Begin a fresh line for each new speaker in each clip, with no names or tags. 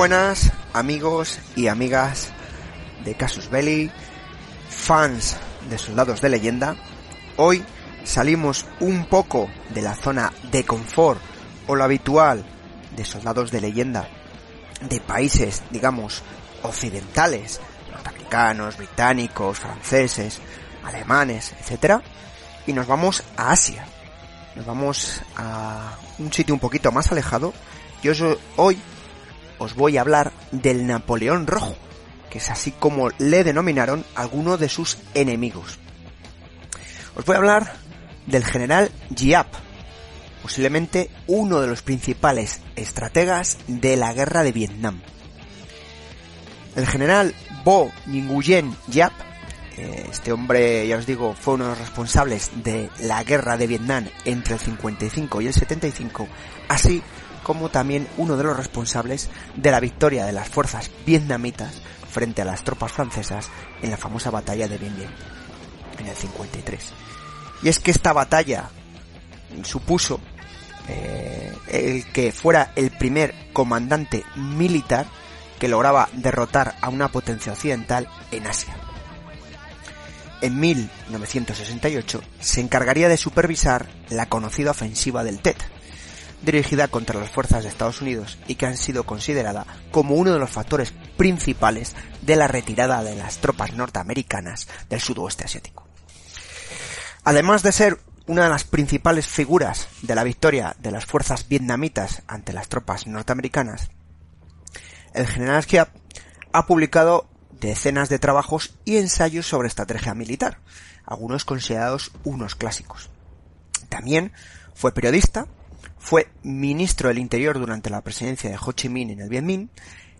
buenas amigos y amigas de Casus Belli, fans de soldados de leyenda. Hoy salimos un poco de la zona de confort o lo habitual de soldados de leyenda de países, digamos, occidentales, norteamericanos, británicos, franceses, alemanes, etcétera, y nos vamos a Asia. Nos vamos a un sitio un poquito más alejado. Yo hoy os voy a hablar del Napoleón Rojo, que es así como le denominaron algunos de sus enemigos. Os voy a hablar del general Giap, posiblemente uno de los principales estrategas de la guerra de Vietnam. El general Bo Nguyen Giap, este hombre, ya os digo, fue uno de los responsables de la guerra de Vietnam entre el 55 y el 75, así como también uno de los responsables de la victoria de las fuerzas vietnamitas frente a las tropas francesas en la famosa batalla de Bien Bien, en el 53. Y es que esta batalla supuso eh, el que fuera el primer comandante militar que lograba derrotar a una potencia occidental en Asia. En 1968 se encargaría de supervisar la conocida ofensiva del Tet, dirigida contra las fuerzas de Estados Unidos y que han sido considerada como uno de los factores principales de la retirada de las tropas norteamericanas del sudoeste asiático. Además de ser una de las principales figuras de la victoria de las fuerzas vietnamitas ante las tropas norteamericanas, el general Schiap ha publicado decenas de trabajos y ensayos sobre estrategia militar, algunos considerados unos clásicos. También fue periodista, fue ministro del Interior durante la presidencia de Ho Chi Minh en el Vietnam,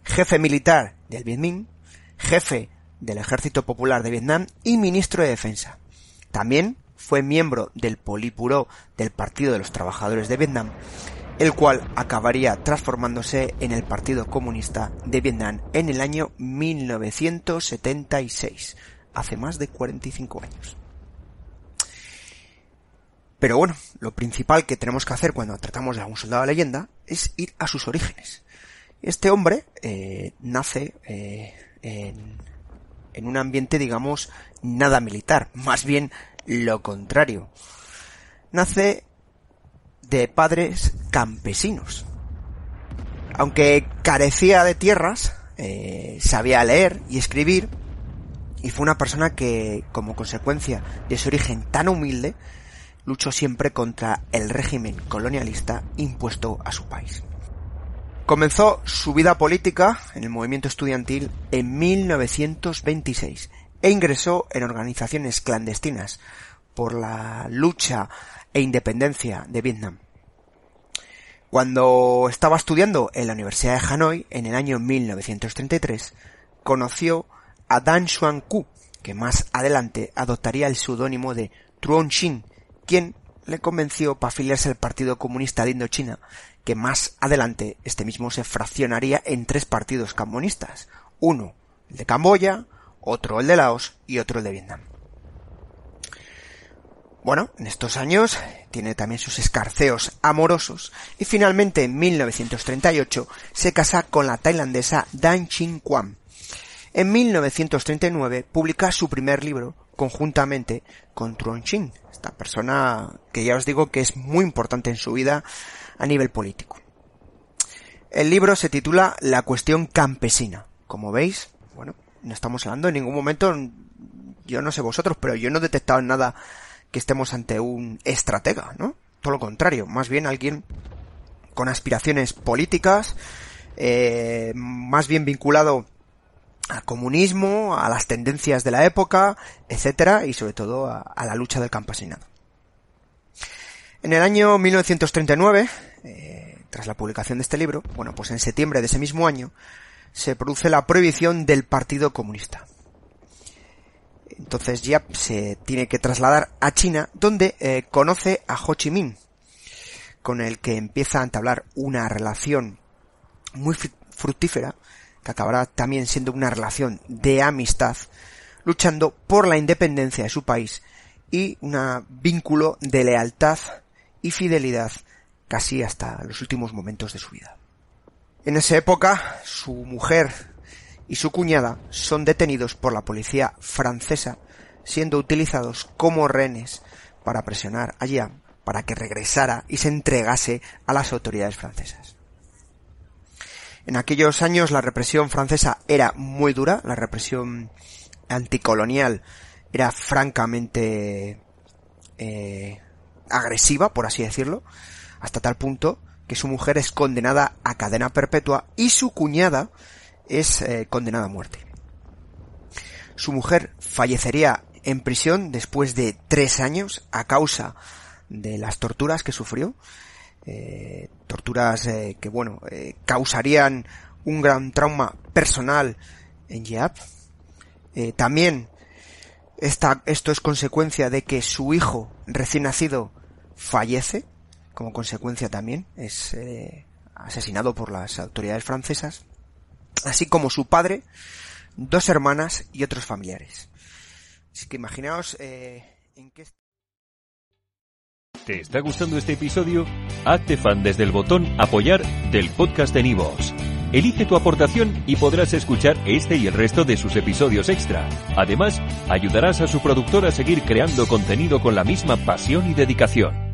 jefe militar del Vietnam, jefe del Ejército Popular de Vietnam y ministro de Defensa. También fue miembro del Polipuro del Partido de los Trabajadores de Vietnam, el cual acabaría transformándose en el Partido Comunista de Vietnam en el año 1976, hace más de 45 años. Pero bueno, lo principal que tenemos que hacer cuando tratamos de algún soldado de leyenda es ir a sus orígenes. Este hombre eh, nace eh, en, en un ambiente, digamos, nada militar, más bien lo contrario. Nace de padres campesinos. Aunque carecía de tierras, eh, sabía leer y escribir, y fue una persona que, como consecuencia de su origen tan humilde, luchó siempre contra el régimen colonialista impuesto a su país. Comenzó su vida política en el movimiento estudiantil en 1926 e ingresó en organizaciones clandestinas por la lucha e independencia de Vietnam. Cuando estaba estudiando en la Universidad de Hanoi en el año 1933, conoció a Dan Xuan Ku, que más adelante adoptaría el seudónimo de Truong Xin, quien le convenció para afiliarse al Partido Comunista de Indochina, que más adelante este mismo se fraccionaría en tres partidos comunistas, uno el de Camboya, otro el de Laos y otro el de Vietnam. Bueno, en estos años tiene también sus escarceos amorosos y finalmente en 1938 se casa con la tailandesa Dan Chin Kwan. En 1939 publica su primer libro conjuntamente con Truong Chin, esta persona que ya os digo que es muy importante en su vida a nivel político. El libro se titula La cuestión campesina. Como veis, bueno, no estamos hablando en ningún momento, yo no sé vosotros, pero yo no he detectado nada que estemos ante un estratega, ¿no? Todo lo contrario, más bien alguien con aspiraciones políticas, eh, más bien vinculado al comunismo, a las tendencias de la época, etcétera, y sobre todo a, la lucha del campesinado. En el año 1939, eh, tras la publicación de este libro, bueno, pues en septiembre de ese mismo año, se produce la prohibición del Partido Comunista. Entonces ya se tiene que trasladar a China, donde eh, conoce a Ho Chi Minh, con el que empieza a entablar una relación muy fructífera, que acabará también siendo una relación de amistad, luchando por la independencia de su país y un vínculo de lealtad y fidelidad casi hasta los últimos momentos de su vida. En esa época, su mujer y su cuñada son detenidos por la policía francesa, siendo utilizados como rehenes para presionar a para que regresara y se entregase a las autoridades francesas. En aquellos años la represión francesa era muy dura, la represión anticolonial era francamente eh, agresiva, por así decirlo, hasta tal punto que su mujer es condenada a cadena perpetua y su cuñada es eh, condenada a muerte. Su mujer fallecería en prisión después de tres años a causa de las torturas que sufrió, eh, torturas eh, que bueno causarían un gran trauma personal en Jeap. también esta, esto es consecuencia de que su hijo recién nacido fallece, como consecuencia también, es asesinado por las autoridades francesas, así como su padre, dos hermanas y otros familiares. Así que imaginaos eh.
¿Te está gustando este episodio? Hazte fan desde el botón apoyar del podcast de Nivos. Elige tu aportación y podrás escuchar este y el resto de sus episodios extra. Además, ayudarás a su productor a seguir creando contenido con la misma pasión y dedicación.